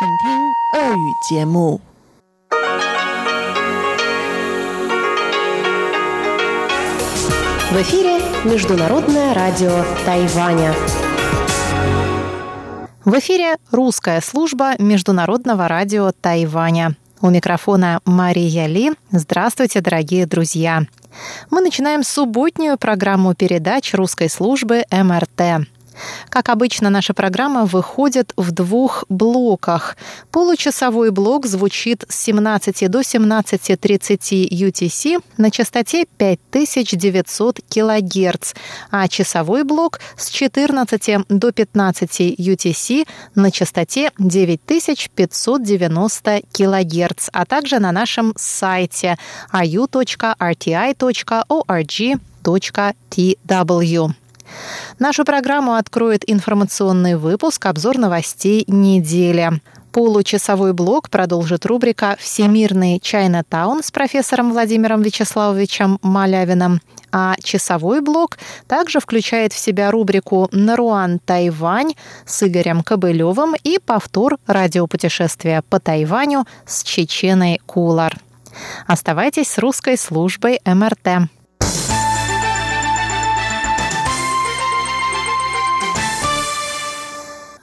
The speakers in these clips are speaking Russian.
请听俄语节目。В эфире Международное радио Тайваня. В эфире русская служба Международного радио Тайваня. У микрофона Мария Ли. Здравствуйте, дорогие друзья. Мы начинаем субботнюю программу передач русской службы МРТ. Как обычно, наша программа выходит в двух блоках. Получасовой блок звучит с 17 до 17.30 UTC на частоте 5900 кГц, а часовой блок с 14 до 15 UTC на частоте 9590 кГц, а также на нашем сайте ayu.rti.org.tw. Нашу программу откроет информационный выпуск «Обзор новостей недели». Получасовой блок продолжит рубрика «Всемирный Чайна-таун» с профессором Владимиром Вячеславовичем Малявиным, а часовой блок также включает в себя рубрику «Наруан Тайвань» с Игорем Кобылевым и повтор радиопутешествия по Тайваню с Чеченой Кулар. Оставайтесь с русской службой МРТ.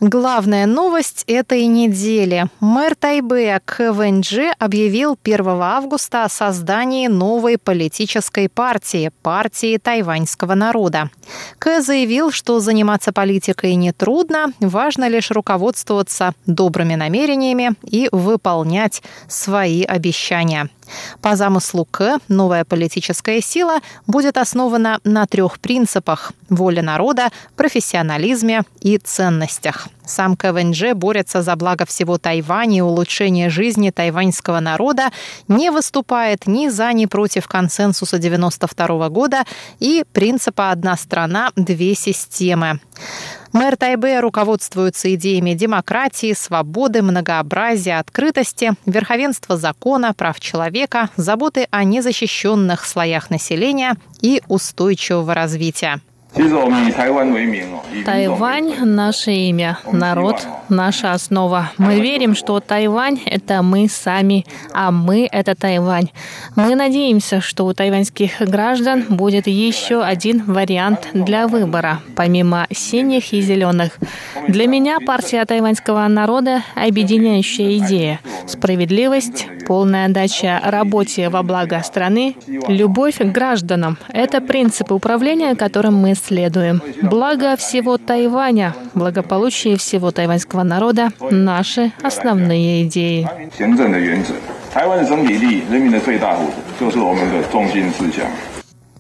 Главная новость этой недели. Мэр Тайбэя КВНЖ объявил 1 августа о создании новой политической партии – партии тайваньского народа. К заявил, что заниматься политикой нетрудно, важно лишь руководствоваться добрыми намерениями и выполнять свои обещания. По замыслу К новая политическая сила будет основана на трех принципах – воле народа, профессионализме и ценностях. Сам КВНЖ борется за благо всего Тайваня и улучшение жизни тайваньского народа, не выступает ни за, ни против консенсуса 92 года и принципа «одна страна, две системы». Мэр Тайбэя руководствуется идеями демократии, свободы, многообразия, открытости, верховенства закона, прав человека, заботы о незащищенных слоях населения и устойчивого развития. Тайвань – наше имя, народ – наша основа. Мы верим, что Тайвань – это мы сами, а мы – это Тайвань. Мы надеемся, что у тайваньских граждан будет еще один вариант для выбора, помимо синих и зеленых. Для меня партия тайваньского народа – объединяющая идея. Справедливость, полная отдача работе во благо страны, любовь к гражданам – это принципы управления, которым мы следуем. Благо всего Тайваня, благополучие всего тайваньского народа – наши основные идеи.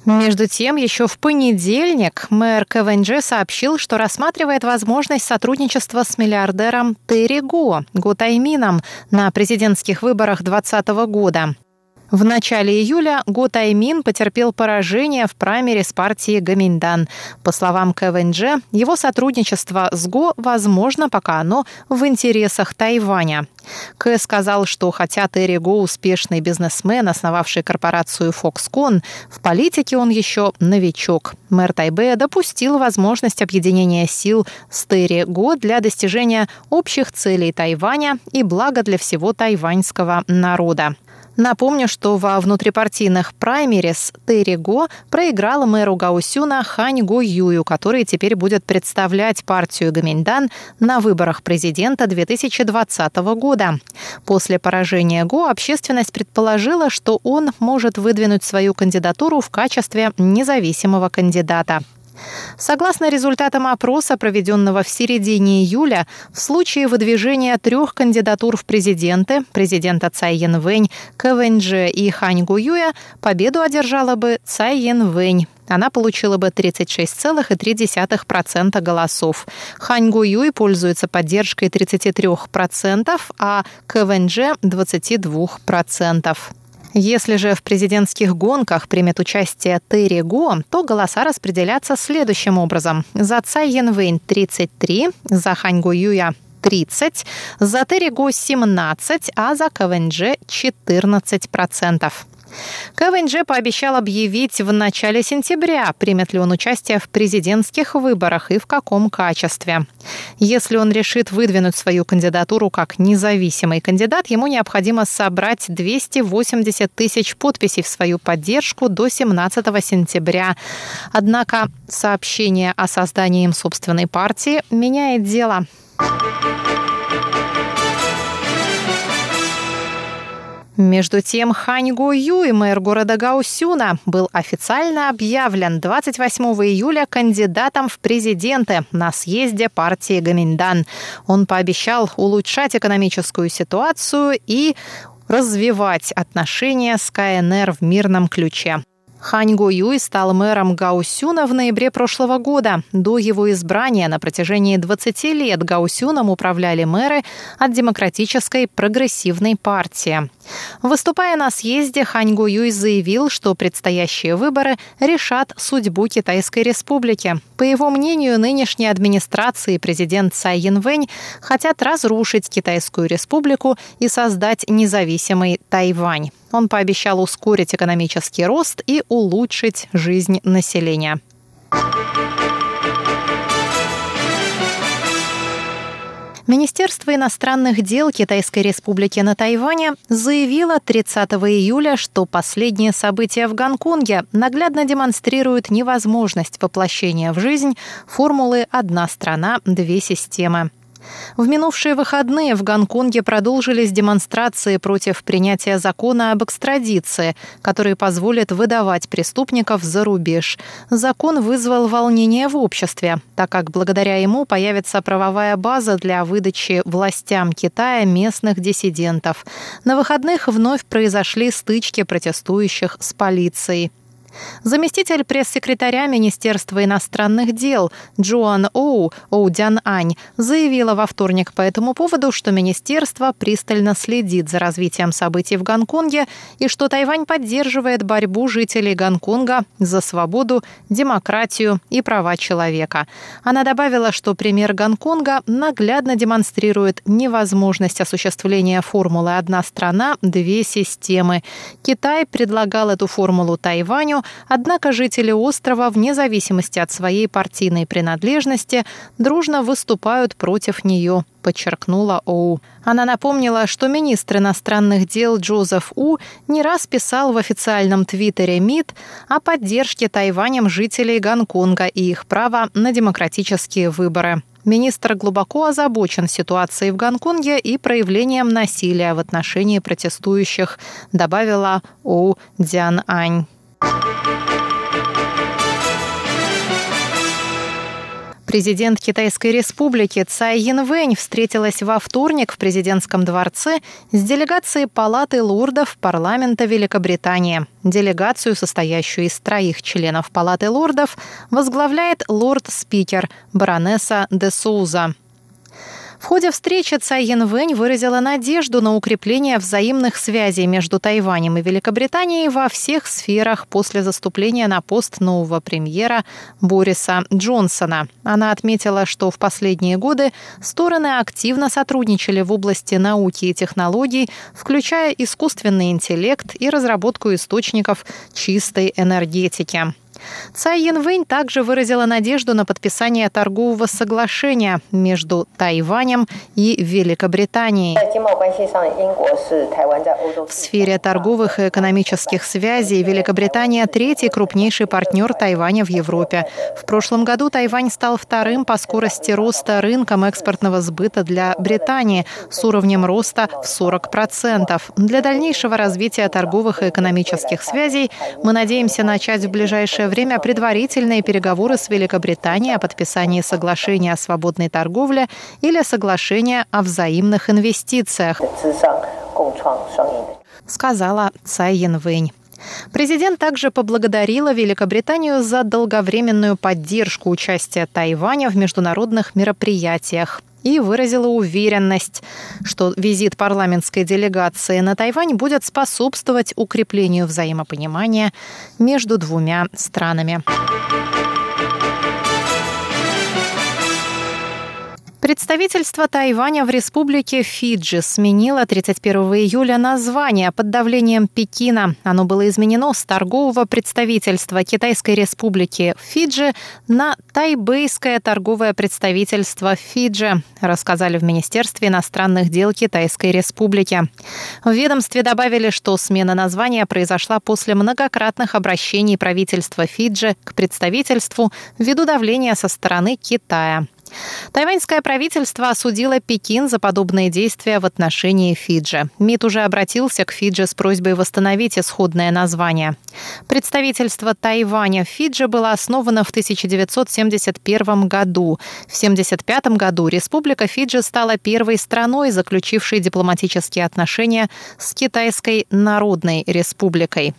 Между тем, еще в понедельник мэр КВНЖ сообщил, что рассматривает возможность сотрудничества с миллиардером Терри Го, Таймином, на президентских выборах 2020 года. В начале июля Го Таймин потерпел поражение в праймере с партии Гаминдан. По словам КВНЖ, его сотрудничество с Го возможно, пока оно в интересах Тайваня. К сказал, что хотя Терри Го успешный бизнесмен, основавший корпорацию Foxconn, в политике он еще новичок. Мэр Тайбэя допустил возможность объединения сил с Терри Го для достижения общих целей Тайваня и блага для всего тайваньского народа. Напомню, что во внутрипартийных праймерис Терри Го проиграла мэру Гаусюна Хань Го Юю, который теперь будет представлять партию Гаминьдан на выборах президента 2020 года. После поражения Го общественность предположила, что он может выдвинуть свою кандидатуру в качестве независимого кандидата. Согласно результатам опроса, проведенного в середине июля, в случае выдвижения трех кандидатур в президенты, президента Цай Янвэнь, КВНЖ и Хань Гуюя, победу одержала бы Цай Янвэнь. Она получила бы 36,3% голосов. Хань Гуюй пользуется поддержкой 33%, а КВНЖ – 22%. Если же в президентских гонках примет участие Терри Го, то голоса распределятся следующим образом. За Цай Янвэнь 33, за Хань Юя 30, за Терри Го 17, а за КВНЖ 14%. КВНЖ пообещал объявить в начале сентября, примет ли он участие в президентских выборах и в каком качестве. Если он решит выдвинуть свою кандидатуру как независимый кандидат, ему необходимо собрать 280 тысяч подписей в свою поддержку до 17 сентября. Однако сообщение о создании им собственной партии меняет дело. Между тем, Хань Го Юй, мэр города Гаусюна, был официально объявлен 28 июля кандидатом в президенты на съезде партии Гаминдан. Он пообещал улучшать экономическую ситуацию и развивать отношения с КНР в мирном ключе. Хань Го Юй стал мэром Гаусюна в ноябре прошлого года. До его избрания на протяжении 20 лет Гаусюном управляли мэры от Демократической прогрессивной партии. Выступая на съезде, Хань Го Юй заявил, что предстоящие выборы решат судьбу Китайской республики. По его мнению, нынешняя администрация и президент Цай Янвэнь хотят разрушить Китайскую республику и создать независимый Тайвань. Он пообещал ускорить экономический рост и улучшить жизнь населения. Министерство иностранных дел Китайской республики на Тайване заявило 30 июля, что последние события в Гонконге наглядно демонстрируют невозможность воплощения в жизнь формулы «одна страна, две системы». В минувшие выходные в Гонконге продолжились демонстрации против принятия закона об экстрадиции, который позволит выдавать преступников за рубеж. Закон вызвал волнение в обществе, так как благодаря ему появится правовая база для выдачи властям Китая местных диссидентов. На выходных вновь произошли стычки протестующих с полицией. Заместитель пресс-секретаря Министерства иностранных дел Джоан Оу Оудян Ань заявила во вторник по этому поводу, что министерство пристально следит за развитием событий в Гонконге и что Тайвань поддерживает борьбу жителей Гонконга за свободу, демократию и права человека. Она добавила, что пример Гонконга наглядно демонстрирует невозможность осуществления формулы «одна страна, две системы». Китай предлагал эту формулу Тайваню, однако жители острова, вне зависимости от своей партийной принадлежности, дружно выступают против нее подчеркнула Оу. Она напомнила, что министр иностранных дел Джозеф У не раз писал в официальном твиттере МИД о поддержке Тайванем жителей Гонконга и их права на демократические выборы. Министр глубоко озабочен ситуацией в Гонконге и проявлением насилия в отношении протестующих, добавила У Дзян Ань. Президент Китайской республики Цай Янвэнь встретилась во вторник в президентском дворце с делегацией Палаты лордов парламента Великобритании. Делегацию, состоящую из троих членов Палаты лордов, возглавляет лорд-спикер баронесса де Соуза. В ходе встречи Цай Янвэнь выразила надежду на укрепление взаимных связей между Тайванем и Великобританией во всех сферах после заступления на пост нового премьера Бориса Джонсона. Она отметила, что в последние годы стороны активно сотрудничали в области науки и технологий, включая искусственный интеллект и разработку источников чистой энергетики. Цай Янвэнь также выразила надежду на подписание торгового соглашения между Тайванем и Великобританией. В сфере торговых и экономических связей Великобритания – третий крупнейший партнер Тайваня в Европе. В прошлом году Тайвань стал вторым по скорости роста рынком экспортного сбыта для Британии с уровнем роста в 40%. Для дальнейшего развития торговых и экономических связей мы надеемся начать в ближайшее время предварительные переговоры с Великобританией о подписании соглашения о свободной торговле или соглашения о взаимных инвестициях, сказала Цай Янвэнь. Президент также поблагодарила Великобританию за долговременную поддержку участия Тайваня в международных мероприятиях и выразила уверенность, что визит парламентской делегации на Тайвань будет способствовать укреплению взаимопонимания между двумя странами. Представительство Тайваня в республике Фиджи сменило 31 июля название под давлением Пекина. Оно было изменено с торгового представительства Китайской республики Фиджи на Тайбэйское торговое представительство Фиджи, рассказали в Министерстве иностранных дел Китайской республики. В ведомстве добавили, что смена названия произошла после многократных обращений правительства Фиджи к представительству ввиду давления со стороны Китая. Тайваньское правительство осудило Пекин за подобные действия в отношении Фиджи. МИД уже обратился к Фиджи с просьбой восстановить исходное название. Представительство Тайваня в Фиджи было основано в 1971 году. В 1975 году Республика Фиджи стала первой страной, заключившей дипломатические отношения с Китайской Народной Республикой.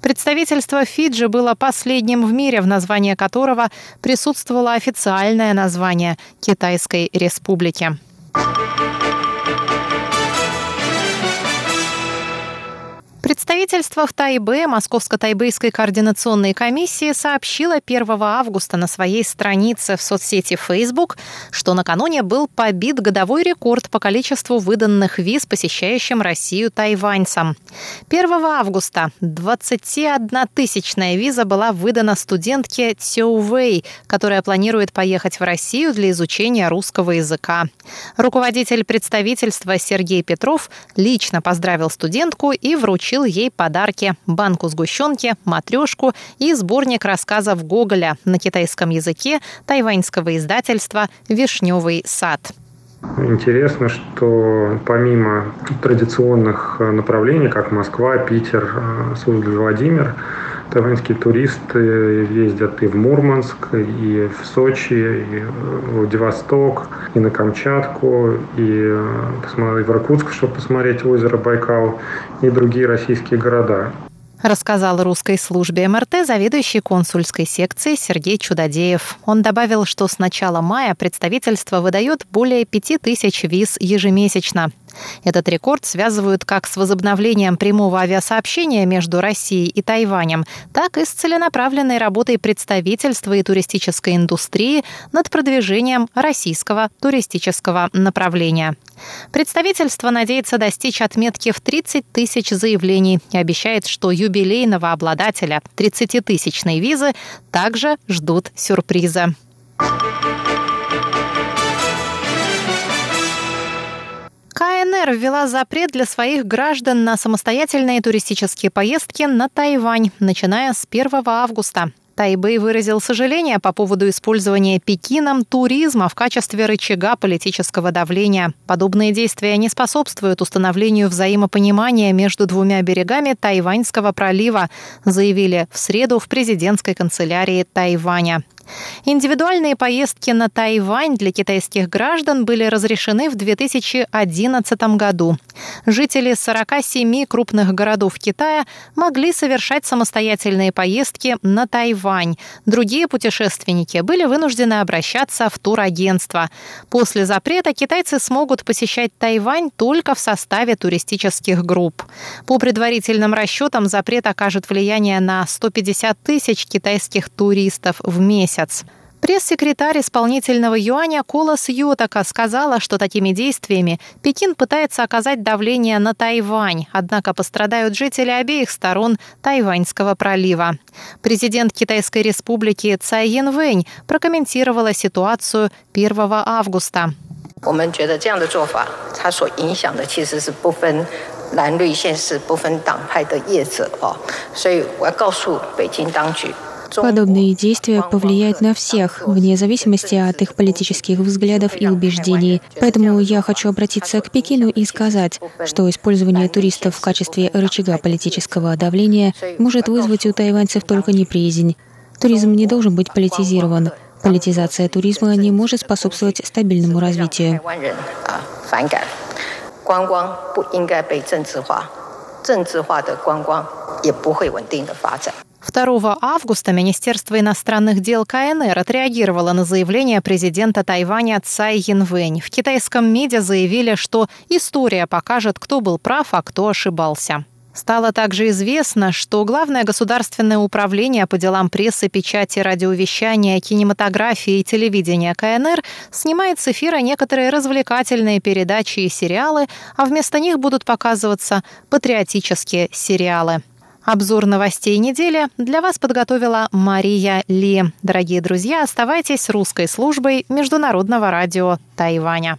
Представительство Фиджи было последним в мире, в названии которого присутствовало официальное название Китайской Республики. Представительство в Тайбе Московско-Тайбэйской координационной комиссии сообщило 1 августа на своей странице в соцсети Facebook, что накануне был побит годовой рекорд по количеству выданных виз посещающим Россию тайваньцам. 1 августа 21-тысячная виза была выдана студентке Цю Вэй, которая планирует поехать в Россию для изучения русского языка. Руководитель представительства Сергей Петров лично поздравил студентку и вручил вручил ей подарки – банку сгущенки, матрешку и сборник рассказов Гоголя на китайском языке тайваньского издательства «Вишневый сад». Интересно, что помимо традиционных направлений, как Москва, Питер, Суздаль, Владимир, Тайваньские туристы ездят и в Мурманск, и в Сочи, и в Владивосток, и на Камчатку, и в Иркутск, чтобы посмотреть озеро Байкал, и другие российские города рассказал русской службе МРТ заведующий консульской секции Сергей Чудодеев. Он добавил, что с начала мая представительство выдает более 5000 виз ежемесячно. Этот рекорд связывают как с возобновлением прямого авиасообщения между Россией и Тайванем, так и с целенаправленной работой представительства и туристической индустрии над продвижением российского туристического направления. Представительство надеется достичь отметки в 30 тысяч заявлений и обещает, что юбилейного обладателя 30-тысячной визы также ждут сюрпризы. КНР ввела запрет для своих граждан на самостоятельные туристические поездки на Тайвань, начиная с 1 августа. Тайбэй выразил сожаление по поводу использования Пекином туризма в качестве рычага политического давления. Подобные действия не способствуют установлению взаимопонимания между двумя берегами Тайваньского пролива, заявили в среду в президентской канцелярии Тайваня. Индивидуальные поездки на Тайвань для китайских граждан были разрешены в 2011 году. Жители 47 крупных городов Китая могли совершать самостоятельные поездки на Тайвань. Другие путешественники были вынуждены обращаться в турагентство. После запрета китайцы смогут посещать Тайвань только в составе туристических групп. По предварительным расчетам запрет окажет влияние на 150 тысяч китайских туристов в месяц месяц. Пресс-секретарь исполнительного юаня Колос Йотака сказала, что такими действиями Пекин пытается оказать давление на Тайвань, однако пострадают жители обеих сторон Тайваньского пролива. Президент Китайской республики Цай Янвэнь прокомментировала ситуацию 1 августа. 我们 觉得这样的做法，它所影响的其实是不分蓝绿县市、不分党派的业者哦，所以我要告诉北京当局。Подобные действия повлияют на всех, вне зависимости от их политических взглядов и убеждений. Поэтому я хочу обратиться к Пекину и сказать, что использование туристов в качестве рычага политического давления может вызвать у тайваньцев только неприязнь. Туризм не должен быть политизирован. Политизация туризма не может способствовать стабильному развитию. 观光不应该被政治化，政治化的观光也不会稳定的发展。 2 августа Министерство иностранных дел КНР отреагировало на заявление президента Тайваня Цай Янвэнь. В китайском МИДе заявили, что история покажет, кто был прав, а кто ошибался. Стало также известно, что Главное государственное управление по делам прессы, печати, радиовещания, кинематографии и телевидения КНР снимает с эфира некоторые развлекательные передачи и сериалы, а вместо них будут показываться патриотические сериалы. Обзор новостей недели для вас подготовила Мария Ли. Дорогие друзья, оставайтесь с русской службой Международного радио Тайваня.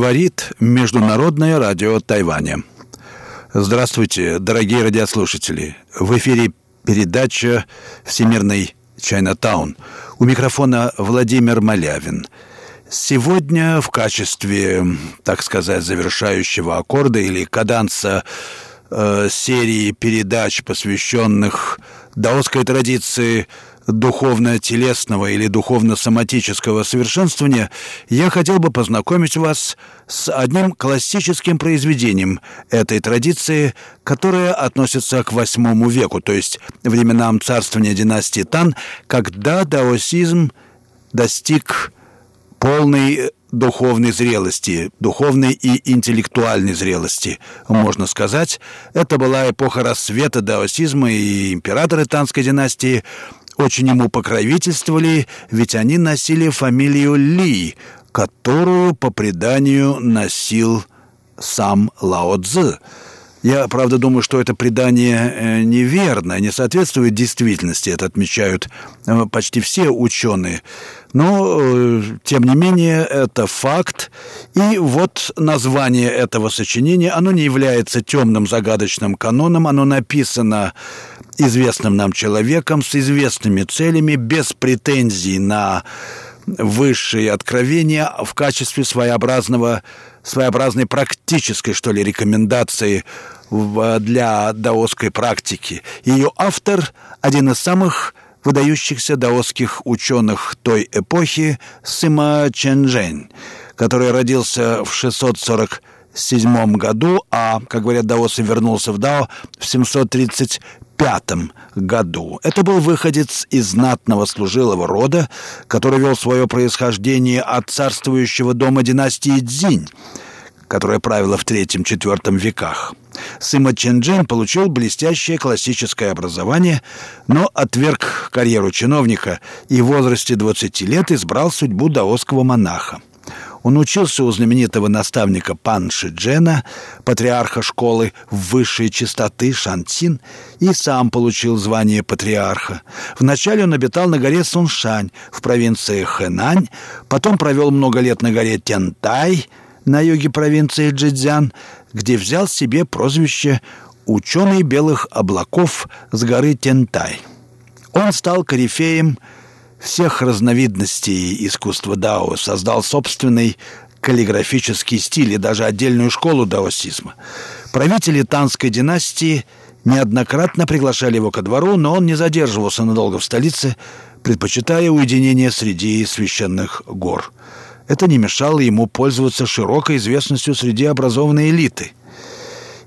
Говорит Международное радио Тайваня. Здравствуйте, дорогие радиослушатели. В эфире передача «Всемирный Чайнатаун». У микрофона Владимир Малявин. Сегодня в качестве, так сказать, завершающего аккорда или каданса э, серии передач, посвященных даосской традиции – духовно-телесного или духовно-соматического совершенствования, я хотел бы познакомить вас с одним классическим произведением этой традиции, которое относится к восьмому веку, то есть временам царствования династии Тан, когда даосизм достиг полной духовной зрелости, духовной и интеллектуальной зрелости, можно сказать. Это была эпоха рассвета даосизма, и императоры Танской династии очень ему покровительствовали, ведь они носили фамилию Ли, которую по преданию носил сам Лао Цзы. Я, правда, думаю, что это предание э, неверно, не соответствует действительности, это отмечают э, почти все ученые. Но, э, тем не менее, это факт. И вот название этого сочинения, оно не является темным загадочным каноном, оно написано известным нам человеком, с известными целями, без претензий на высшие откровения в качестве своеобразного, своеобразной практической, что ли, рекомендации для даосской практики. Ее автор – один из самых выдающихся даосских ученых той эпохи Сыма Ченжэнь, который родился в 640 седьмом году, а, как говорят даосы, вернулся в Дао в 730. 1905 году. Это был выходец из знатного служилого рода, который вел свое происхождение от царствующего дома династии Цзинь, которая правила в III-IV веках. Сыма Ченджин получил блестящее классическое образование, но отверг карьеру чиновника и в возрасте 20 лет избрал судьбу даосского монаха. Он учился у знаменитого наставника Пан Шиджена, патриарха школы высшей чистоты Шантин, и сам получил звание патриарха. Вначале он обитал на горе Суншань в провинции Хэнань, потом провел много лет на горе Тянтай на юге провинции Джидзян, где взял себе прозвище «Ученый белых облаков с горы Тянтай». Он стал корифеем – всех разновидностей искусства дао, создал собственный каллиграфический стиль и даже отдельную школу даосизма. Правители Танской династии неоднократно приглашали его ко двору, но он не задерживался надолго в столице, предпочитая уединение среди священных гор. Это не мешало ему пользоваться широкой известностью среди образованной элиты –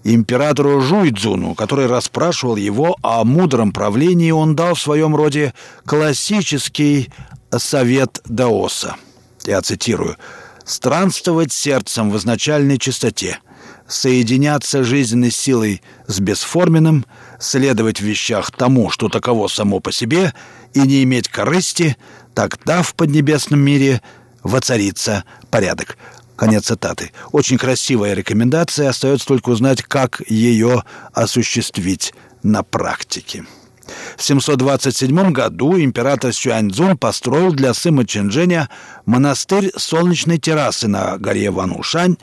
Императору Жуйцзуну, который расспрашивал его о мудром правлении, он дал в своем роде классический совет Даоса. Я цитирую. «Странствовать сердцем в изначальной чистоте, соединяться жизненной силой с бесформенным, следовать в вещах тому, что таково само по себе, и не иметь корысти, тогда в поднебесном мире воцарится порядок. Конец цитаты. Очень красивая рекомендация, остается только узнать, как ее осуществить на практике. В 727 году император Сюаньцзун построил для сына Чэньчжэня монастырь солнечной террасы на горе Ванушань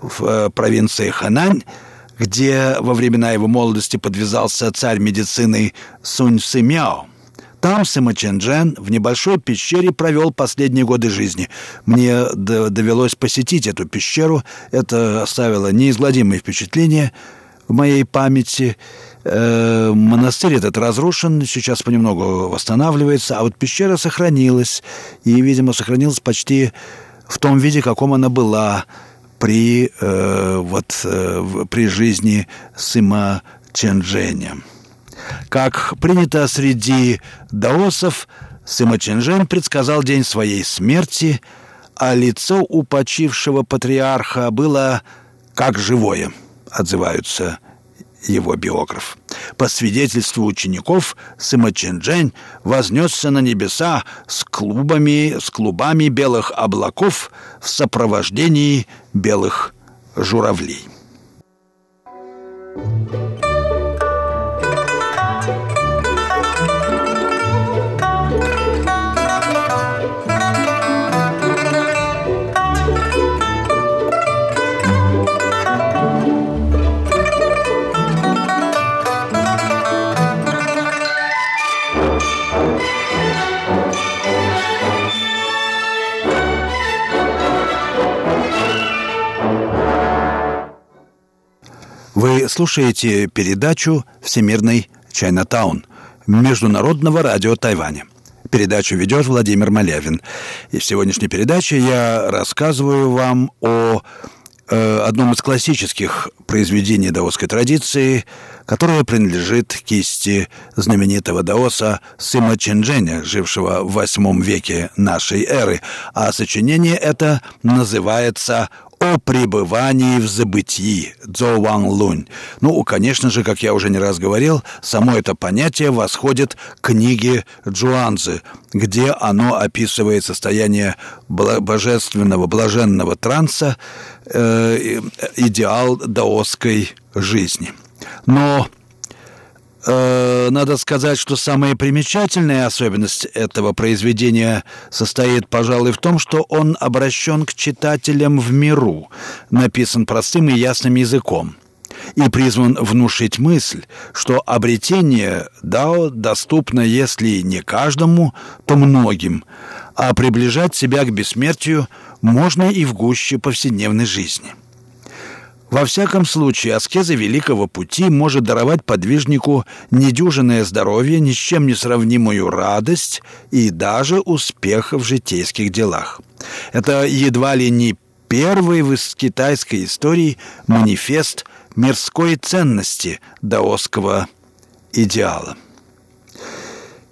в э, провинции Ханань, где во времена его молодости подвязался царь медицины Сунь Сымяо. Там Сыма Ченджен в небольшой пещере провел последние годы жизни. Мне довелось посетить эту пещеру. Это оставило неизгладимое впечатление. в моей памяти. Э, монастырь этот разрушен, сейчас понемногу восстанавливается, а вот пещера сохранилась. И, видимо, сохранилась почти в том виде, каком она была при, э, вот, э, при жизни Сыма Ченджэня. Как принято среди даосов, Сыма Ченджэнь предсказал день своей смерти, а лицо у почившего патриарха было как живое, отзываются его биограф. По свидетельству учеников, Сыма Ченджэнь вознесся на небеса с клубами, с клубами белых облаков в сопровождении белых журавлей. Вы слушаете передачу «Всемирный Чайнатаун» Международного радио Тайваня. Передачу ведет Владимир Малявин. И в сегодняшней передаче я рассказываю вам о э, одном из классических произведений даосской традиции, которое принадлежит кисти знаменитого даоса Сыма Чендженя, жившего в восьмом веке нашей эры. А сочинение это называется о пребывании в забытии Цзо Ван Лунь. Ну, конечно же, как я уже не раз говорил, само это понятие восходит к книге Джуанзы, где оно описывает состояние божественного, блаженного транса, э, идеал даосской жизни. Но Э, надо сказать, что самая примечательная особенность этого произведения состоит, пожалуй, в том, что он обращен к читателям в миру, написан простым и ясным языком и призван внушить мысль, что обретение Дао доступно, если не каждому, то многим, а приближать себя к бессмертию можно и в гуще повседневной жизни. Во всяком случае, аскеза Великого Пути может даровать подвижнику недюжинное здоровье, ни с чем не сравнимую радость и даже успех в житейских делах. Это едва ли не первый в китайской истории манифест мирской ценности даосского идеала.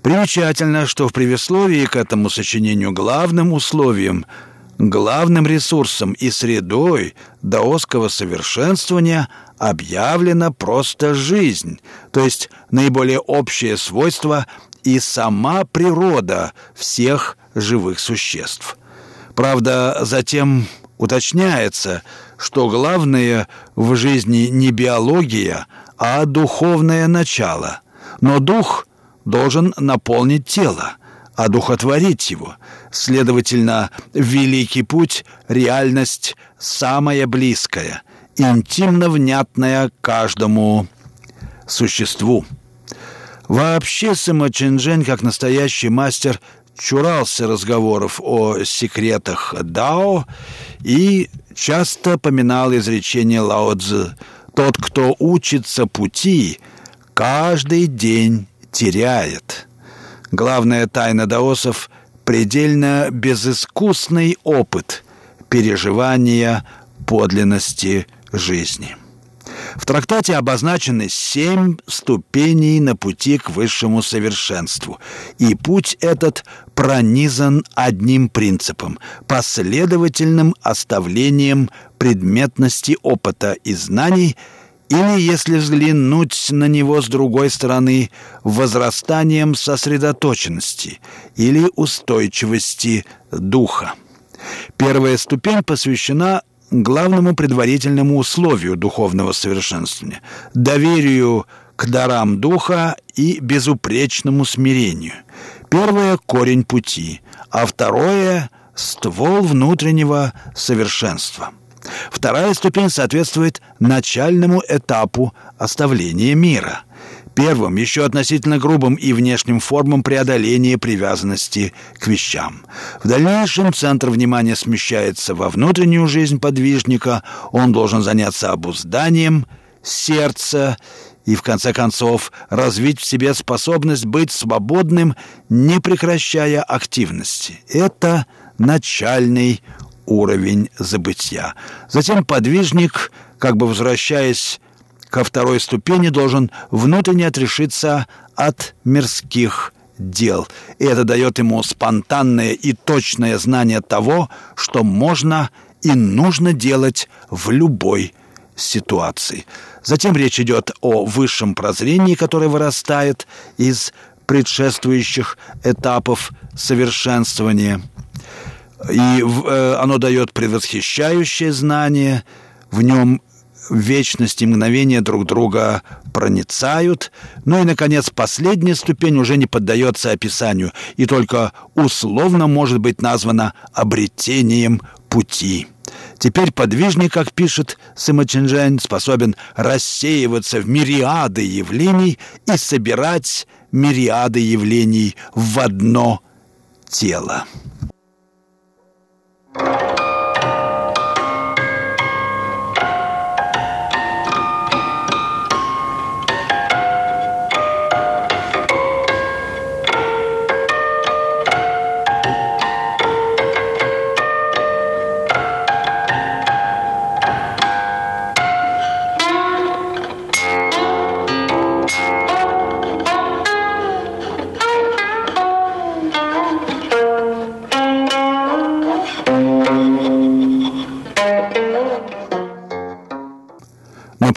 Примечательно, что в предисловии к этому сочинению главным условием – Главным ресурсом и средой даосского совершенствования объявлена просто жизнь, то есть наиболее общее свойство и сама природа всех живых существ. Правда, затем уточняется, что главное в жизни не биология, а духовное начало. Но дух должен наполнить тело, одухотворить его. Следовательно, великий путь — реальность самая близкая, интимно внятная каждому существу. Вообще Сыма Чинжэнь, как настоящий мастер, чурался разговоров о секретах Дао и часто поминал изречение Лао Цзы «Тот, кто учится пути, каждый день теряет». Главная тайна даосов – предельно безыскусный опыт переживания подлинности жизни. В трактате обозначены семь ступеней на пути к высшему совершенству, и путь этот пронизан одним принципом – последовательным оставлением предметности опыта и знаний – или, если взглянуть на него с другой стороны, возрастанием сосредоточенности или устойчивости духа. Первая ступень посвящена главному предварительному условию духовного совершенствования – доверию к дарам духа и безупречному смирению. Первое – корень пути, а второе – ствол внутреннего совершенства – Вторая ступень соответствует начальному этапу оставления мира. Первым, еще относительно грубым и внешним формам преодоления привязанности к вещам. В дальнейшем центр внимания смещается во внутреннюю жизнь подвижника, он должен заняться обузданием сердца и, в конце концов, развить в себе способность быть свободным, не прекращая активности. Это начальный уровень забытия. Затем подвижник, как бы возвращаясь ко второй ступени, должен внутренне отрешиться от мирских дел. И это дает ему спонтанное и точное знание того, что можно и нужно делать в любой ситуации. Затем речь идет о высшем прозрении, которое вырастает из предшествующих этапов совершенствования. И э, оно дает предвосхищающее знание, в нем вечность и мгновения друг друга проницают. Ну и, наконец, последняя ступень уже не поддается описанию и только условно может быть названа обретением пути. Теперь подвижник, как пишет Сыма Чинжэнь, способен рассеиваться в мириады явлений и собирать мириады явлений в одно тело. you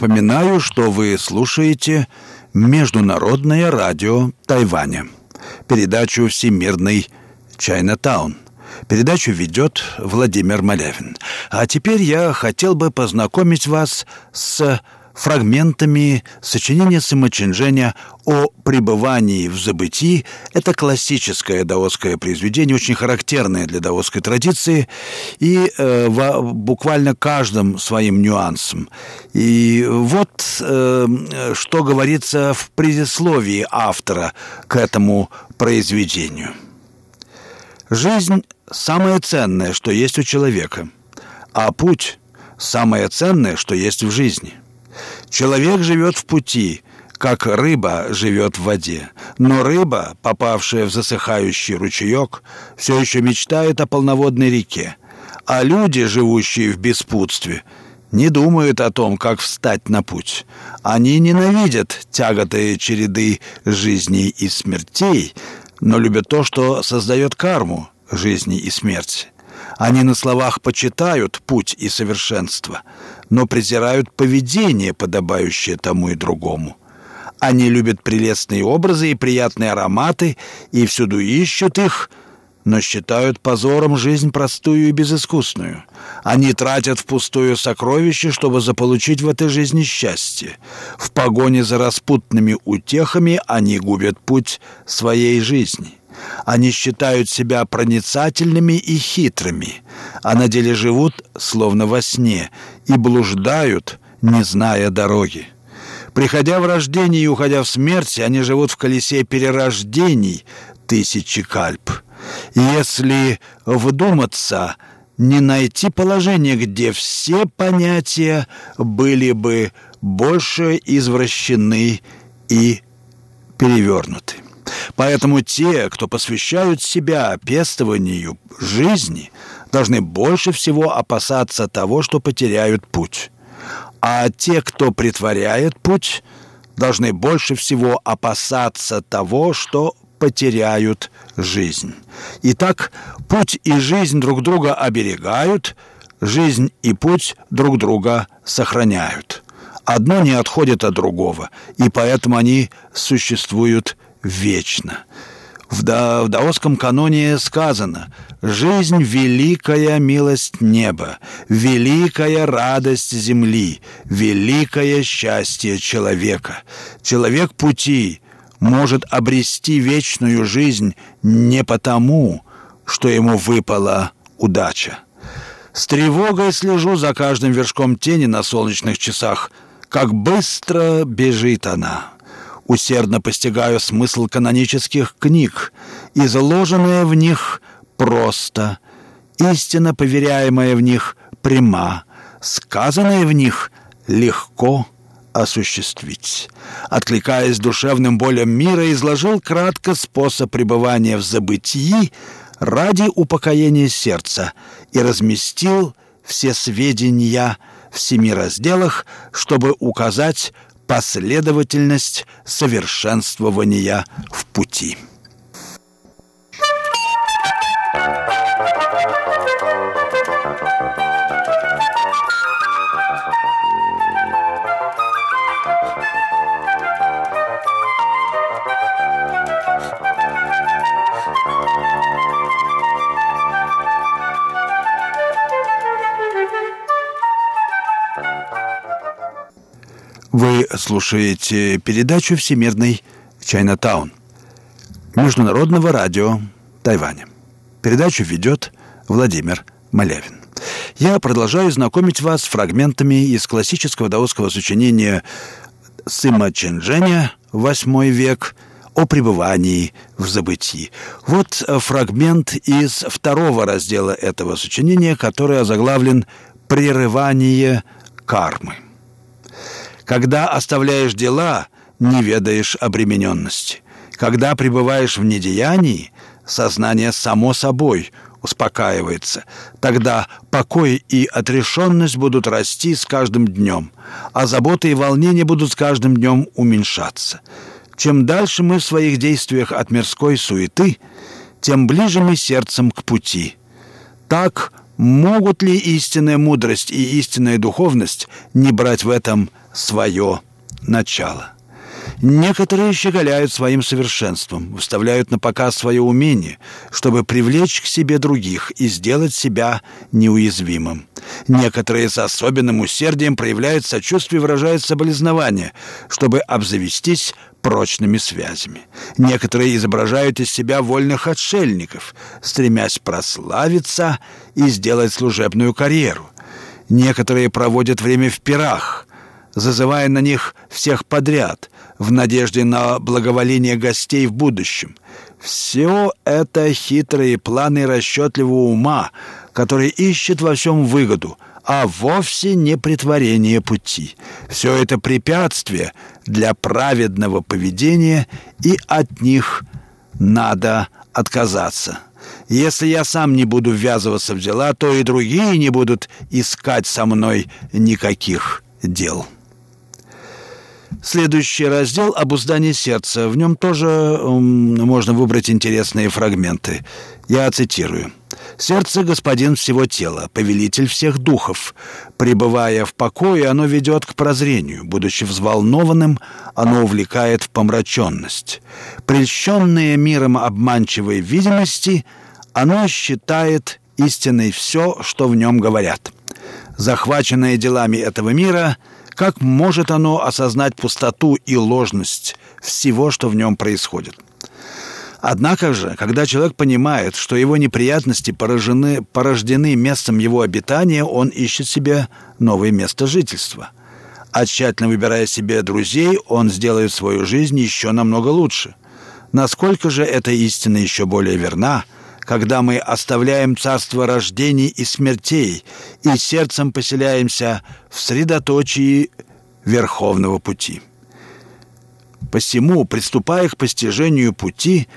Напоминаю, что вы слушаете Международное радио Тайваня, передачу «Всемирный Чайнатаун». Передачу ведет Владимир Малявин. А теперь я хотел бы познакомить вас с фрагментами сочинения Сыма Чинжэня о пребывании в забытии. Это классическое даосское произведение, очень характерное для даосской традиции и э, в буквально каждым своим нюансом. И вот э, что говорится в предисловии автора к этому произведению. Жизнь – самое ценное, что есть у человека, а путь – самое ценное, что есть в жизни – Человек живет в пути, как рыба живет в воде. Но рыба, попавшая в засыхающий ручеек, все еще мечтает о полноводной реке. А люди, живущие в беспутстве, не думают о том, как встать на путь. Они ненавидят тяготые череды жизней и смертей, но любят то, что создает карму жизни и смерти. Они на словах почитают путь и совершенство, но презирают поведение, подобающее тому и другому. Они любят прелестные образы и приятные ароматы, и всюду ищут их, но считают позором жизнь простую и безыскусную. Они тратят впустую сокровища, чтобы заполучить в этой жизни счастье. В погоне за распутными утехами они губят путь своей жизни. Они считают себя проницательными и хитрыми, а на деле живут словно во сне и блуждают, не зная дороги. Приходя в рождение и уходя в смерть, они живут в колесе перерождений тысячи кальп. Если вдуматься, не найти положение, где все понятия были бы больше извращены и перевернуты. Поэтому те, кто посвящают себя пестованию жизни, должны больше всего опасаться того, что потеряют путь. А те, кто притворяет путь, должны больше всего опасаться того, что потеряют жизнь. Итак, путь и жизнь друг друга оберегают, жизнь и путь друг друга сохраняют. Одно не отходит от другого, и поэтому они существуют вечно. В, да, в даосском каноне сказано «Жизнь — великая милость неба, великая радость земли, великое счастье человека. Человек пути может обрести вечную жизнь не потому, что ему выпала удача. С тревогой слежу за каждым вершком тени на солнечных часах, как быстро бежит она усердно постигаю смысл канонических книг, изложенное в них просто, истина, поверяемая в них, пряма, сказанное в них легко, осуществить. Откликаясь душевным болям мира, изложил кратко способ пребывания в забытии ради упокоения сердца и разместил все сведения в семи разделах, чтобы указать последовательность совершенствования в пути. Вы слушаете передачу «Всемирный Чайнатаун» Международного радио Тайваня. Передачу ведет Владимир Малявин. Я продолжаю знакомить вас с фрагментами из классического даосского сочинения Сыма Чендженя «Восьмой век» о пребывании в забытии. Вот фрагмент из второго раздела этого сочинения, который озаглавлен «Прерывание кармы». Когда оставляешь дела, не ведаешь обремененности. Когда пребываешь в недеянии, сознание само собой успокаивается. Тогда покой и отрешенность будут расти с каждым днем, а заботы и волнения будут с каждым днем уменьшаться. Чем дальше мы в своих действиях от мирской суеты, тем ближе мы сердцем к пути. Так могут ли истинная мудрость и истинная духовность не брать в этом свое начало. Некоторые щеголяют своим совершенством, выставляют на показ свое умение, чтобы привлечь к себе других и сделать себя неуязвимым. Некоторые с особенным усердием проявляют сочувствие и выражают соболезнования, чтобы обзавестись прочными связями. Некоторые изображают из себя вольных отшельников, стремясь прославиться и сделать служебную карьеру. Некоторые проводят время в пирах – зазывая на них всех подряд, в надежде на благоволение гостей в будущем. Все это хитрые планы расчетливого ума, который ищет во всем выгоду, а вовсе не притворение пути. Все это препятствие для праведного поведения, и от них надо отказаться. Если я сам не буду ввязываться в дела, то и другие не будут искать со мной никаких дел». Следующий раздел «Обуздание сердца». В нем тоже можно выбрать интересные фрагменты. Я цитирую. «Сердце – господин всего тела, повелитель всех духов. Пребывая в покое, оно ведет к прозрению. Будучи взволнованным, оно увлекает в помраченность. Прельщенное миром обманчивой видимости, оно считает истиной все, что в нем говорят. Захваченное делами этого мира – как может оно осознать пустоту и ложность всего, что в нем происходит? Однако же, когда человек понимает, что его неприятности поражены, порождены местом его обитания, он ищет себе новое место жительства. А тщательно выбирая себе друзей, он сделает свою жизнь еще намного лучше. Насколько же эта истина еще более верна – когда мы оставляем царство рождений и смертей и сердцем поселяемся в средоточии верховного пути. Посему, приступая к постижению пути,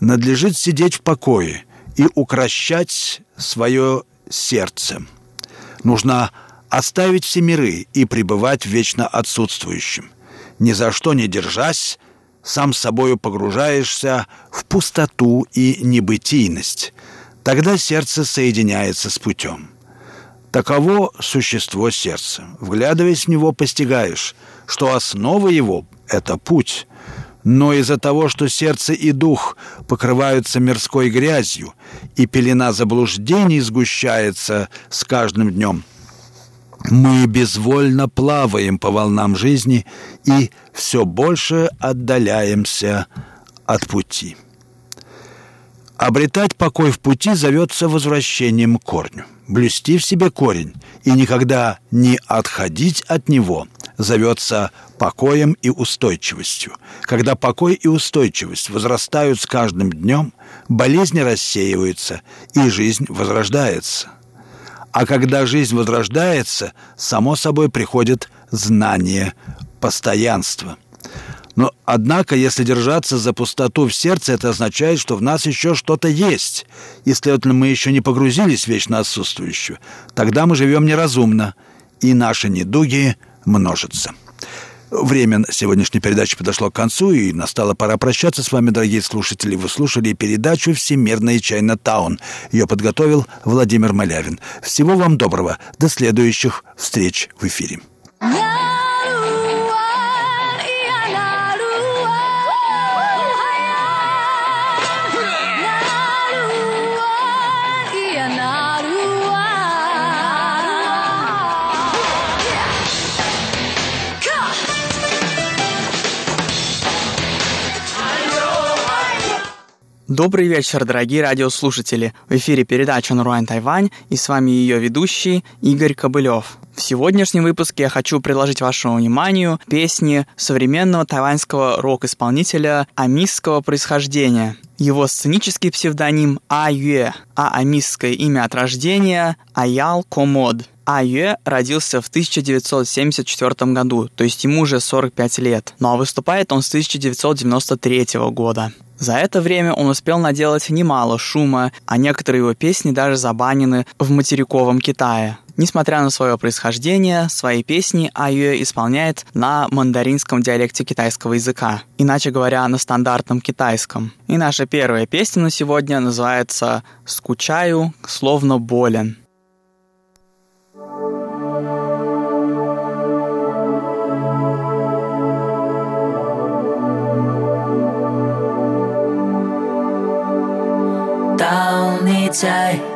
надлежит сидеть в покое и укращать свое сердце. Нужно оставить все миры и пребывать вечно отсутствующим, ни за что не держась сам с собою погружаешься в пустоту и небытийность. Тогда сердце соединяется с путем. Таково существо сердца. Вглядываясь в него, постигаешь, что основа его — это путь. Но из-за того, что сердце и дух покрываются мирской грязью, и пелена заблуждений сгущается с каждым днем — мы безвольно плаваем по волнам жизни и все больше отдаляемся от пути. Обретать покой в пути зовется возвращением к корню. Блюсти в себе корень и никогда не отходить от него зовется покоем и устойчивостью. Когда покой и устойчивость возрастают с каждым днем, болезни рассеиваются и жизнь возрождается. А когда жизнь возрождается, само собой приходит знание, постоянство. Но, однако, если держаться за пустоту в сердце, это означает, что в нас еще что-то есть. И, следовательно, мы еще не погрузились в вечно отсутствующую. Тогда мы живем неразумно, и наши недуги множатся. Время сегодняшней передачи подошло к концу, и настала пора прощаться с вами, дорогие слушатели. Вы слушали передачу «Всемирная Чайна Таун». Ее подготовил Владимир Малявин. Всего вам доброго. До следующих встреч в эфире. Добрый вечер, дорогие радиослушатели. В эфире передача «Наруань Тайвань» и с вами ее ведущий Игорь Кобылев. В сегодняшнем выпуске я хочу предложить вашему вниманию песни современного тайваньского рок-исполнителя амисского происхождения. Его сценический псевдоним А Юэ, а амисское имя от рождения Аял Комод. А Юэ родился в 1974 году, то есть ему уже 45 лет, но ну, а выступает он с 1993 года. За это время он успел наделать немало шума, а некоторые его песни даже забанены в материковом Китае. Несмотря на свое происхождение, свои песни Айюэ исполняет на мандаринском диалекте китайского языка, иначе говоря, на стандартном китайском. И наша первая песня на сегодня называется «Скучаю, словно болен». 在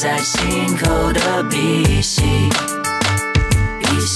在心口的鼻息。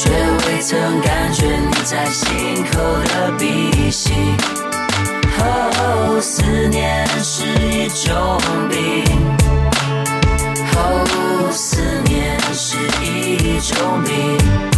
却未曾感觉你在心口的鼻息。哦，思念是一种病。哦，思念是一种病，一种病。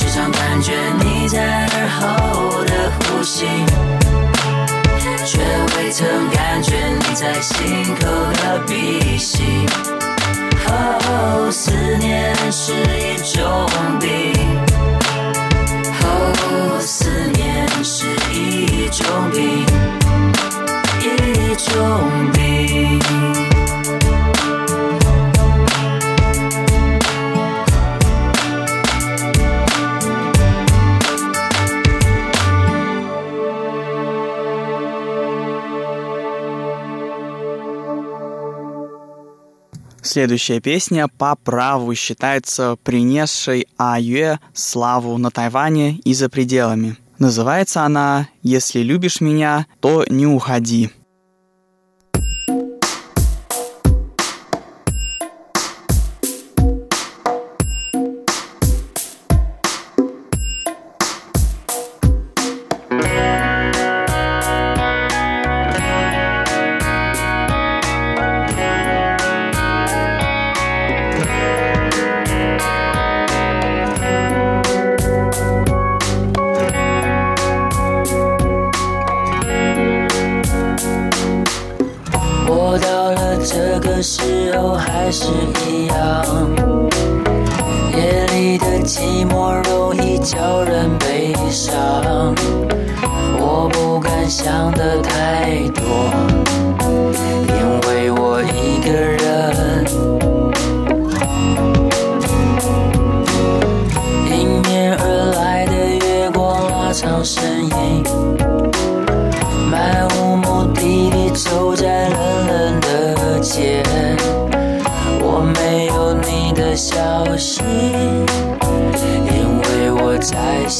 时常感觉你在耳后的呼吸。却未曾感觉你在心口的鼻息。哦，思念是一种病。哦，思念是一种病，一种病。Следующая песня по праву считается принесшей Аюэ славу на Тайване и за пределами. Называется она «Если любишь меня, то не уходи».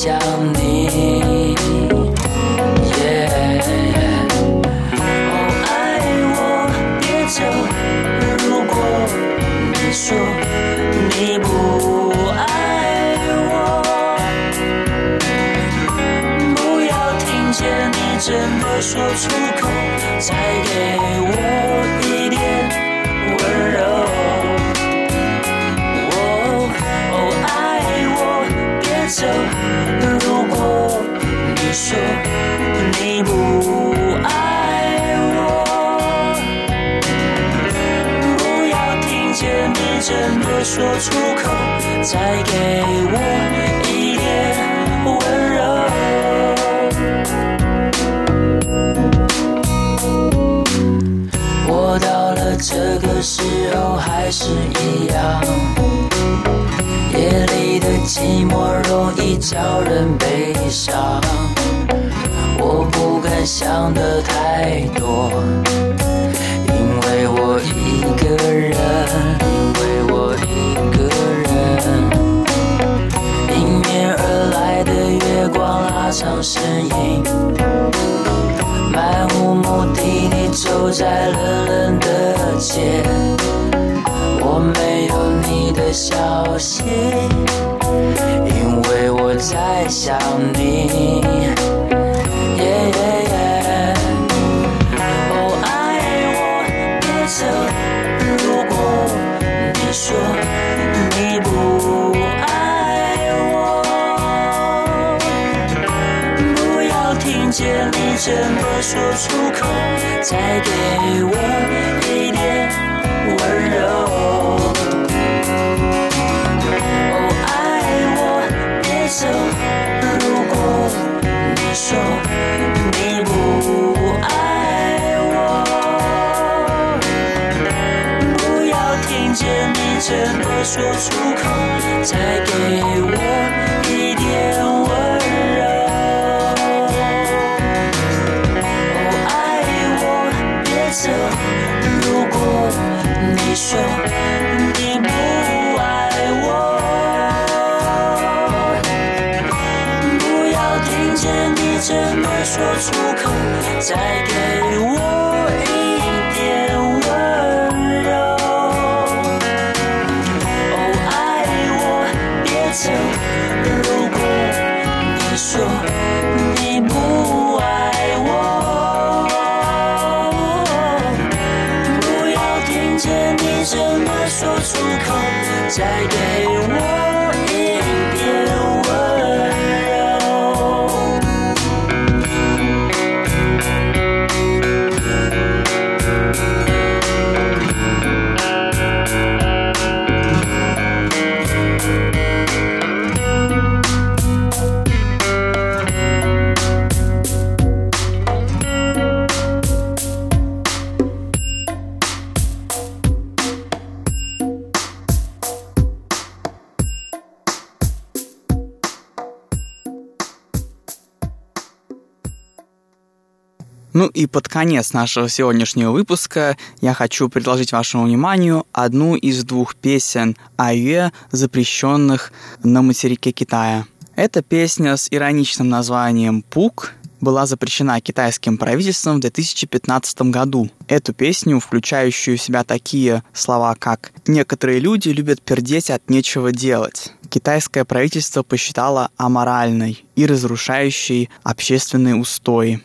想你，耶！爱我别走。如果你说你不爱我，不要听见你真的说出口，再给。说你不爱我不要听见你真的说出口再给我一点温柔。我到了这个时候还是一样。夜里的寂寞容易叫人悲伤。想的太多，因为我一个人，因为我一个人迎面而来的月光拉长身影，漫无目的地走在冷冷的街。我没有你的消息，因为我在想你。真的说出口再给我一点温柔哦爱我别走如果你说你不爱我不要听见你真的说出口再给我说出口，再给我一点温柔。哦，爱我别走，如果你说你不爱我，不要听见你这么说出口，再给我。И под конец нашего сегодняшнего выпуска я хочу предложить вашему вниманию одну из двух песен Аюэ, запрещенных на материке Китая. Эта песня с ироничным названием «Пук» была запрещена китайским правительством в 2015 году. Эту песню, включающую в себя такие слова, как «некоторые люди любят пердеть от нечего делать», китайское правительство посчитало аморальной и разрушающей общественные устои.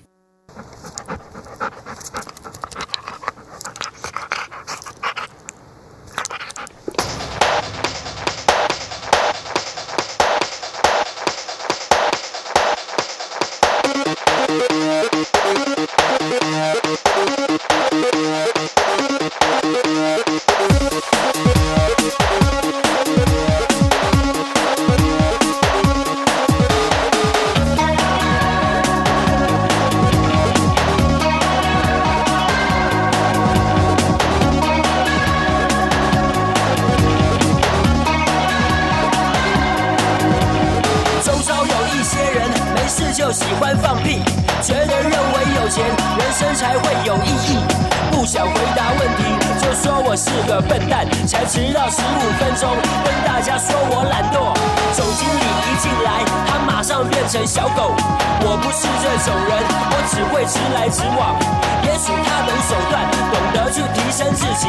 迟到十五分钟，跟大家说我懒惰。总经理一进来，他马上变成小狗。我不是这种人，我只会直来直往。也许他懂手段，懂得去提升自己，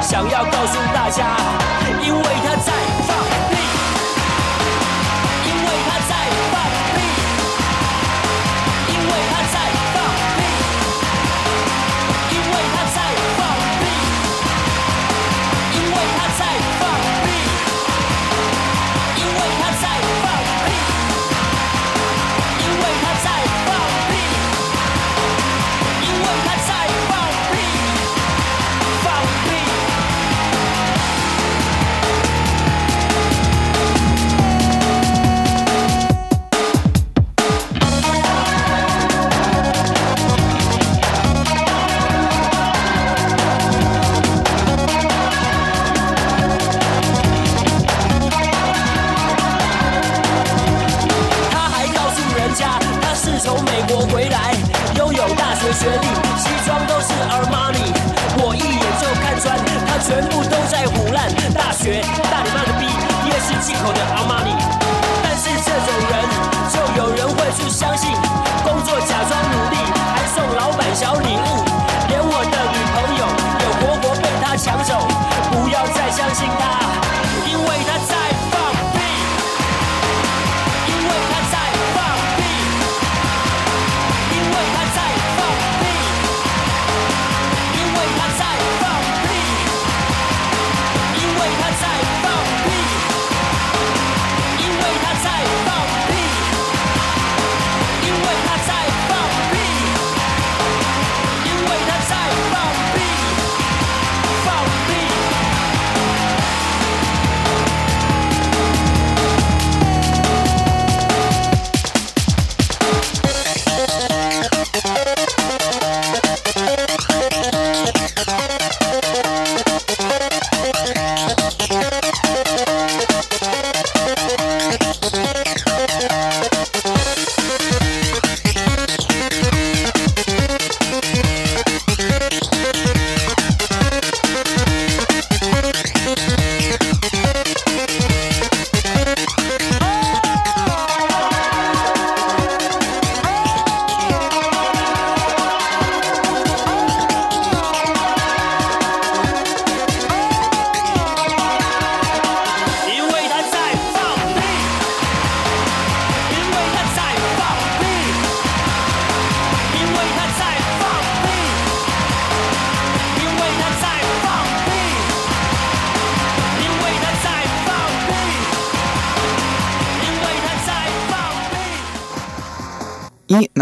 想要告诉大家，因为他在放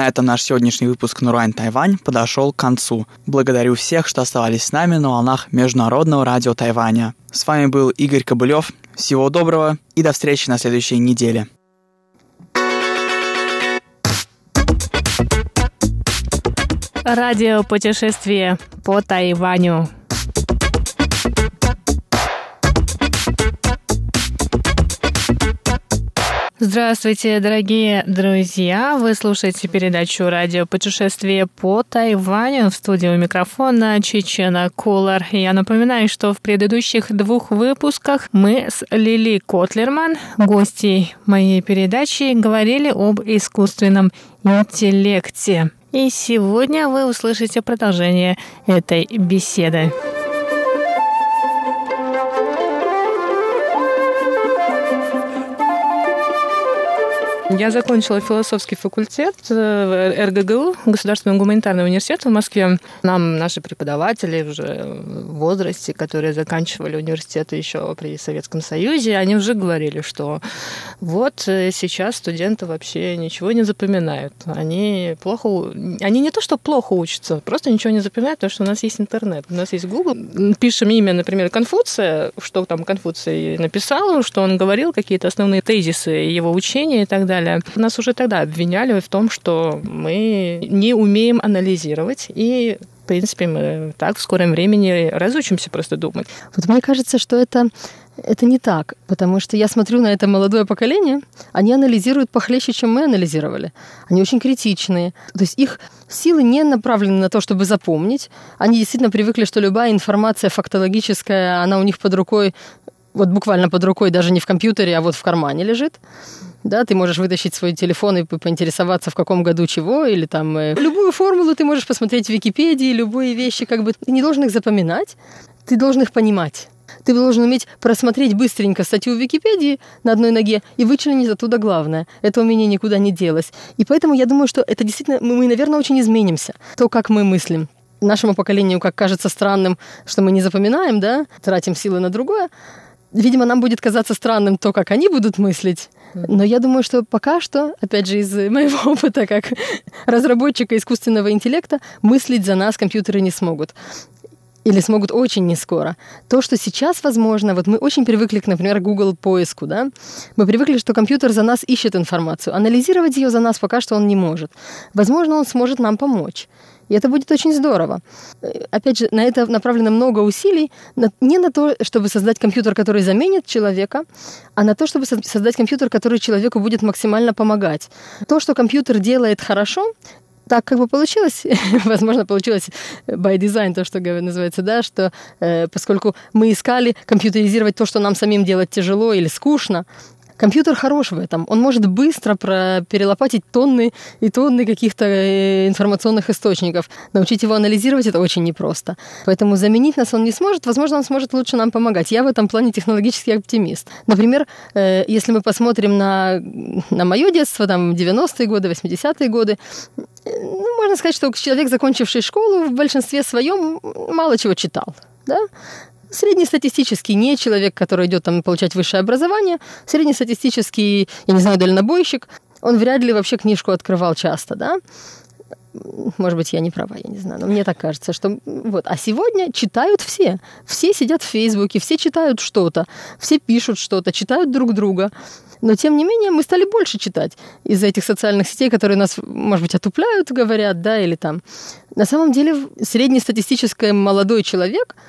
на этом наш сегодняшний выпуск Нурайн Тайвань подошел к концу. Благодарю всех, что оставались с нами на волнах Международного радио Тайваня. С вами был Игорь Кобылев. Всего доброго и до встречи на следующей неделе. Радио путешествие по Тайваню. Здравствуйте, дорогие друзья! Вы слушаете передачу «Радио путешествие по Тайваню» в студии микрофона Чечена Кулар. Я напоминаю, что в предыдущих двух выпусках мы с Лили Котлерман, гостей моей передачи, говорили об искусственном интеллекте. И сегодня вы услышите продолжение этой беседы. Я закончила философский факультет в РГГУ, Государственный гуманитарный университет в Москве. Нам наши преподаватели уже в возрасте, которые заканчивали университеты еще при Советском Союзе, они уже говорили, что вот э, сейчас студенты вообще ничего не запоминают. Они плохо... Они не то, что плохо учатся, просто ничего не запоминают, потому что у нас есть интернет, у нас есть Google. Пишем имя, например, Конфуция, что там Конфуций написал, что он говорил, какие-то основные тезисы его учения и так далее далее. Нас уже тогда обвиняли в том, что мы не умеем анализировать и в принципе, мы так в скором времени разучимся просто думать. Вот мне кажется, что это это не так, потому что я смотрю на это молодое поколение, они анализируют похлеще, чем мы анализировали. Они очень критичные. То есть их силы не направлены на то, чтобы запомнить. Они действительно привыкли, что любая информация фактологическая, она у них под рукой, вот буквально под рукой, даже не в компьютере, а вот в кармане лежит да, ты можешь вытащить свой телефон и поинтересоваться, в каком году чего, или там э, любую формулу ты можешь посмотреть в Википедии, любые вещи, как бы ты не должен их запоминать, ты должен их понимать. Ты должен уметь просмотреть быстренько статью в Википедии на одной ноге и вычленить оттуда главное. Это у меня никуда не делось. И поэтому я думаю, что это действительно, мы, наверное, очень изменимся. То, как мы мыслим нашему поколению, как кажется странным, что мы не запоминаем, да, тратим силы на другое, видимо, нам будет казаться странным то, как они будут мыслить. Но я думаю, что пока что, опять же, из моего опыта как разработчика искусственного интеллекта, мыслить за нас компьютеры не смогут или смогут очень не скоро. То, что сейчас возможно, вот мы очень привыкли к, например, Google поиску, да, мы привыкли, что компьютер за нас ищет информацию, анализировать ее за нас пока что он не может. Возможно, он сможет нам помочь. И это будет очень здорово. Опять же, на это направлено много усилий, не на то, чтобы создать компьютер, который заменит человека, а на то, чтобы создать компьютер, который человеку будет максимально помогать. То, что компьютер делает хорошо, так как бы получилось, возможно, получилось by design, то, что называется, да, что э, поскольку мы искали компьютеризировать то, что нам самим делать тяжело или скучно, Компьютер хорош в этом. Он может быстро про перелопатить тонны и тонны каких-то э, информационных источников. Научить его анализировать это очень непросто. Поэтому заменить нас он не сможет. Возможно, он сможет лучше нам помогать. Я в этом плане технологический оптимист. Например, э, если мы посмотрим на, на мое детство, там, 90-е годы, 80-е годы, ну, можно сказать, что человек, закончивший школу, в большинстве своем мало чего читал. Да? Среднестатистический не человек, который идет там получать высшее образование, среднестатистический, я не знаю, дальнобойщик, он вряд ли вообще книжку открывал часто, да? Может быть, я не права, я не знаю, но мне так кажется, что вот. А сегодня читают все. Все сидят в Фейсбуке, все читают что-то, все пишут что-то, читают друг друга. Но, тем не менее, мы стали больше читать из-за этих социальных сетей, которые нас, может быть, отупляют, говорят, да, или там. На самом деле, среднестатистический молодой человек –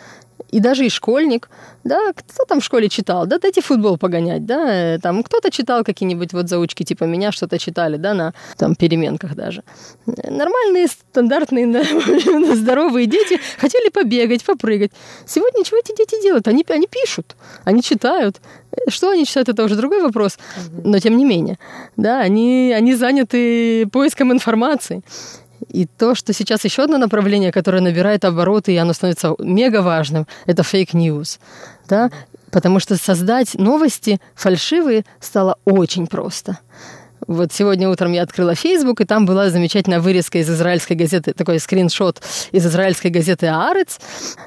и даже и школьник, да, кто там в школе читал, да, дайте футбол погонять, да, там кто-то читал какие-нибудь вот заучки типа меня, что-то читали, да, на там переменках даже. Нормальные, стандартные, да, здоровые дети хотели побегать, попрыгать. Сегодня чего эти дети делают? Они, они пишут, они читают. Что они читают, это уже другой вопрос, но тем не менее, да, они, они заняты поиском информации. И то, что сейчас еще одно направление, которое набирает обороты, и оно становится мега важным, это fake news. Да? Потому что создать новости фальшивые стало очень просто. Вот сегодня утром я открыла Facebook, и там была замечательная вырезка из израильской газеты, такой скриншот из израильской газеты «Аарец».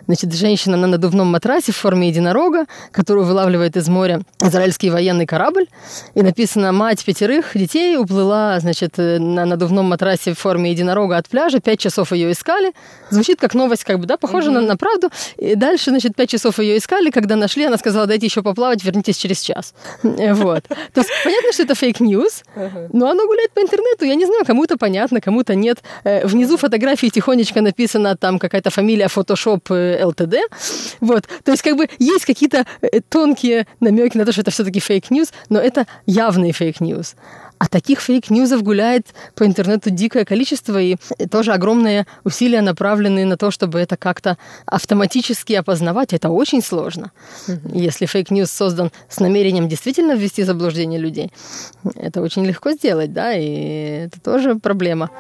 Значит, женщина на надувном матрасе в форме единорога, которую вылавливает из моря израильский военный корабль. И написано «Мать пятерых детей уплыла, значит, на надувном матрасе в форме единорога от пляжа. Пять часов ее искали». Звучит как новость, как бы, да, похоже mm-hmm. на, на правду. И дальше, значит, пять часов ее искали. Когда нашли, она сказала, дайте еще поплавать, вернитесь через час. Вот. То есть понятно, что это fake news, но оно гуляет по интернету. Я не знаю, кому-то понятно, кому-то нет. Э, внизу фотографии тихонечко написано там какая-то фамилия Photoshop LTD. Э, вот. То есть как бы есть какие-то э, тонкие намеки на то, что это все-таки fake news, но это явный fake news. А таких фейк-ньюзов гуляет по интернету дикое количество, и тоже огромные усилия направлены на то, чтобы это как-то автоматически опознавать. Это очень сложно. Mm-hmm. Если fake news создан с намерением действительно ввести заблуждение людей, это очень легко сделать, да, и это тоже проблема.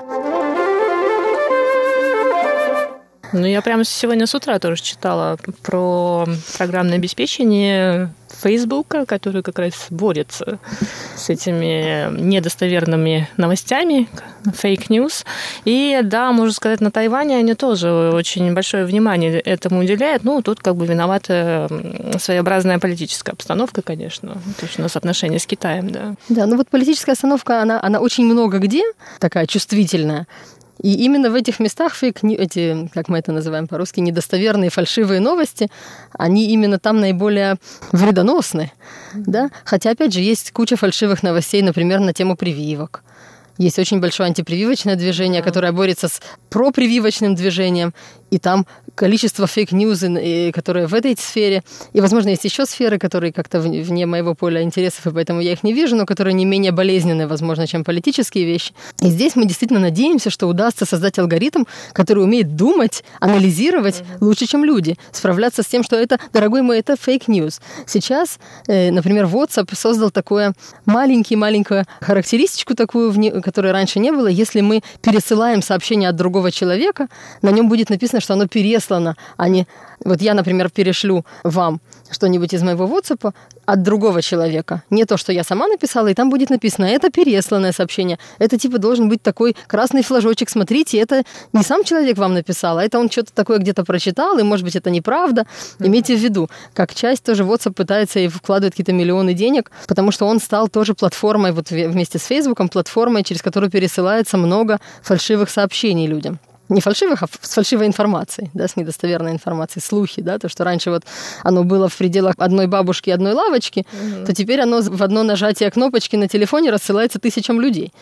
Ну, я прямо сегодня с утра тоже читала про программное обеспечение Фейсбука, который как раз борется с этими недостоверными новостями, fake news. И да, можно сказать, на Тайване они тоже очень большое внимание этому уделяют. Ну, тут как бы виновата своеобразная политическая обстановка, конечно. То есть у нас отношения с Китаем, да. Да, ну вот политическая обстановка, она, она очень много где такая чувствительная. И именно в этих местах фейк, эти, как мы это называем по-русски, недостоверные фальшивые новости, они именно там наиболее вредоносны. Да? Хотя, опять же, есть куча фальшивых новостей, например, на тему прививок. Есть очень большое антипрививочное движение, которое борется с пропрививочным движением и там количество fake news, которые в этой сфере, и, возможно, есть еще сферы, которые как-то вне моего поля интересов, и поэтому я их не вижу, но которые не менее болезненные, возможно, чем политические вещи. И здесь мы действительно надеемся, что удастся создать алгоритм, который умеет думать, анализировать mm-hmm. лучше, чем люди, справляться с тем, что это, дорогой мой, это fake news. Сейчас, э, например, WhatsApp создал такое маленький-маленькую характеристику такую, которой раньше не было. Если мы пересылаем сообщение от другого человека, на нем будет написано, что оно переслано, а не... Вот я, например, перешлю вам что-нибудь из моего WhatsApp от другого человека. Не то, что я сама написала, и там будет написано, это пересланное сообщение. Это типа должен быть такой красный флажочек. Смотрите, это не сам человек вам написал, а это он что-то такое где-то прочитал, и, может быть, это неправда. Имейте в виду, как часть тоже WhatsApp пытается и вкладывает какие-то миллионы денег, потому что он стал тоже платформой, вот вместе с Фейсбуком, платформой, через которую пересылается много фальшивых сообщений людям не фальшивых, а с фальшивой информацией, да, с недостоверной информацией, слухи, да, то, что раньше вот оно было в пределах одной бабушки, одной лавочки, угу. то теперь оно в одно нажатие кнопочки на телефоне рассылается тысячам людей.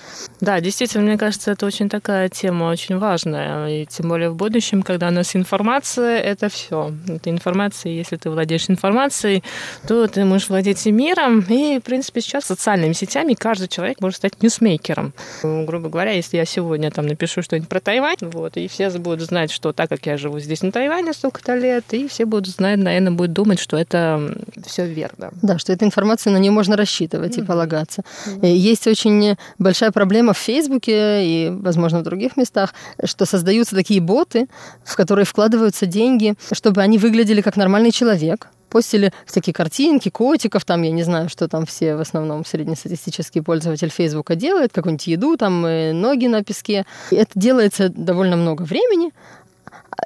Да, действительно, мне кажется, это очень такая тема, очень важная, и тем более в будущем, когда у нас информация, это все. Это информация, если ты владеешь информацией, то ты можешь владеть и миром, и, в принципе, сейчас социальными сетями каждый человек может стать ньюсмейкером. Грубо говоря, если я сегодня там напишу что-нибудь про Тайвань, вот, и все будут знать, что так как я живу здесь на Тайване столько-то лет, и все будут знать, наверное, будут думать, что это все верно. Да, что эта информация, на нее можно рассчитывать mm-hmm. и полагаться. Mm-hmm. Есть очень большая проблема в Фейсбуке и, возможно, в других местах, что создаются такие боты, в которые вкладываются деньги, чтобы они выглядели как нормальный человек, постили всякие картинки, котиков, там, я не знаю, что там все в основном среднестатистический пользователь Фейсбука делает, какую-нибудь еду, там, ноги на песке. И это делается довольно много времени,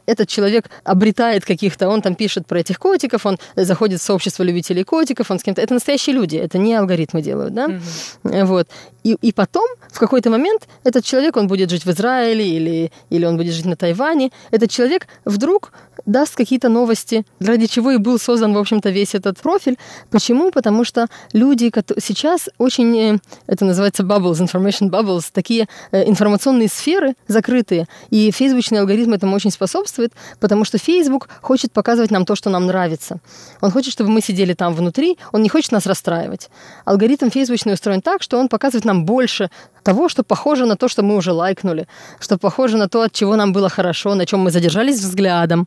этот человек обретает каких-то, он там пишет про этих котиков, он заходит в сообщество любителей котиков, он с кем-то... Это настоящие люди, это не алгоритмы делают, да? Mm-hmm. Вот. И, и потом, в какой-то момент, этот человек, он будет жить в Израиле или, или он будет жить на Тайване, этот человек вдруг даст какие-то новости, ради чего и был создан, в общем-то, весь этот профиль. Почему? Потому что люди сейчас очень, э, это называется bubbles, information bubbles, такие э, информационные сферы закрытые, и фейсбучный алгоритм этому очень способствует, потому что Facebook хочет показывать нам то, что нам нравится. Он хочет, чтобы мы сидели там внутри, он не хочет нас расстраивать. Алгоритм фейсбучный устроен так, что он показывает нам больше того, что похоже на то, что мы уже лайкнули, что похоже на то, от чего нам было хорошо, на чем мы задержались взглядом.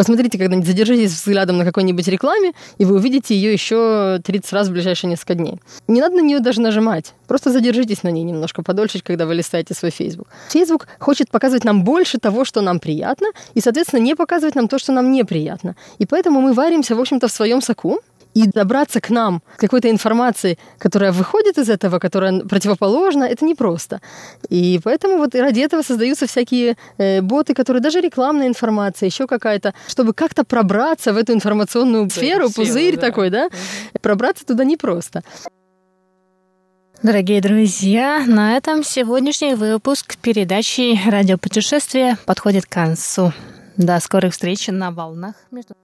Посмотрите когда-нибудь, задержитесь взглядом на какой-нибудь рекламе, и вы увидите ее еще 30 раз в ближайшие несколько дней. Не надо на нее даже нажимать. Просто задержитесь на ней немножко подольше, когда вы листаете свой Facebook. Facebook хочет показывать нам больше того, что нам приятно, и, соответственно, не показывать нам то, что нам неприятно. И поэтому мы варимся, в общем-то, в своем соку, И добраться к нам, к какой-то информации, которая выходит из этого, которая противоположна, это непросто. И поэтому вот ради этого создаются всякие э, боты, которые даже рекламная информация, еще какая-то, чтобы как-то пробраться в эту информационную сферу, сферу пузырь да. такой, да, угу. пробраться туда непросто. Дорогие друзья, на этом сегодняшний выпуск передачи «Радиопутешествие» подходит к концу. До скорых встреч на волнах между...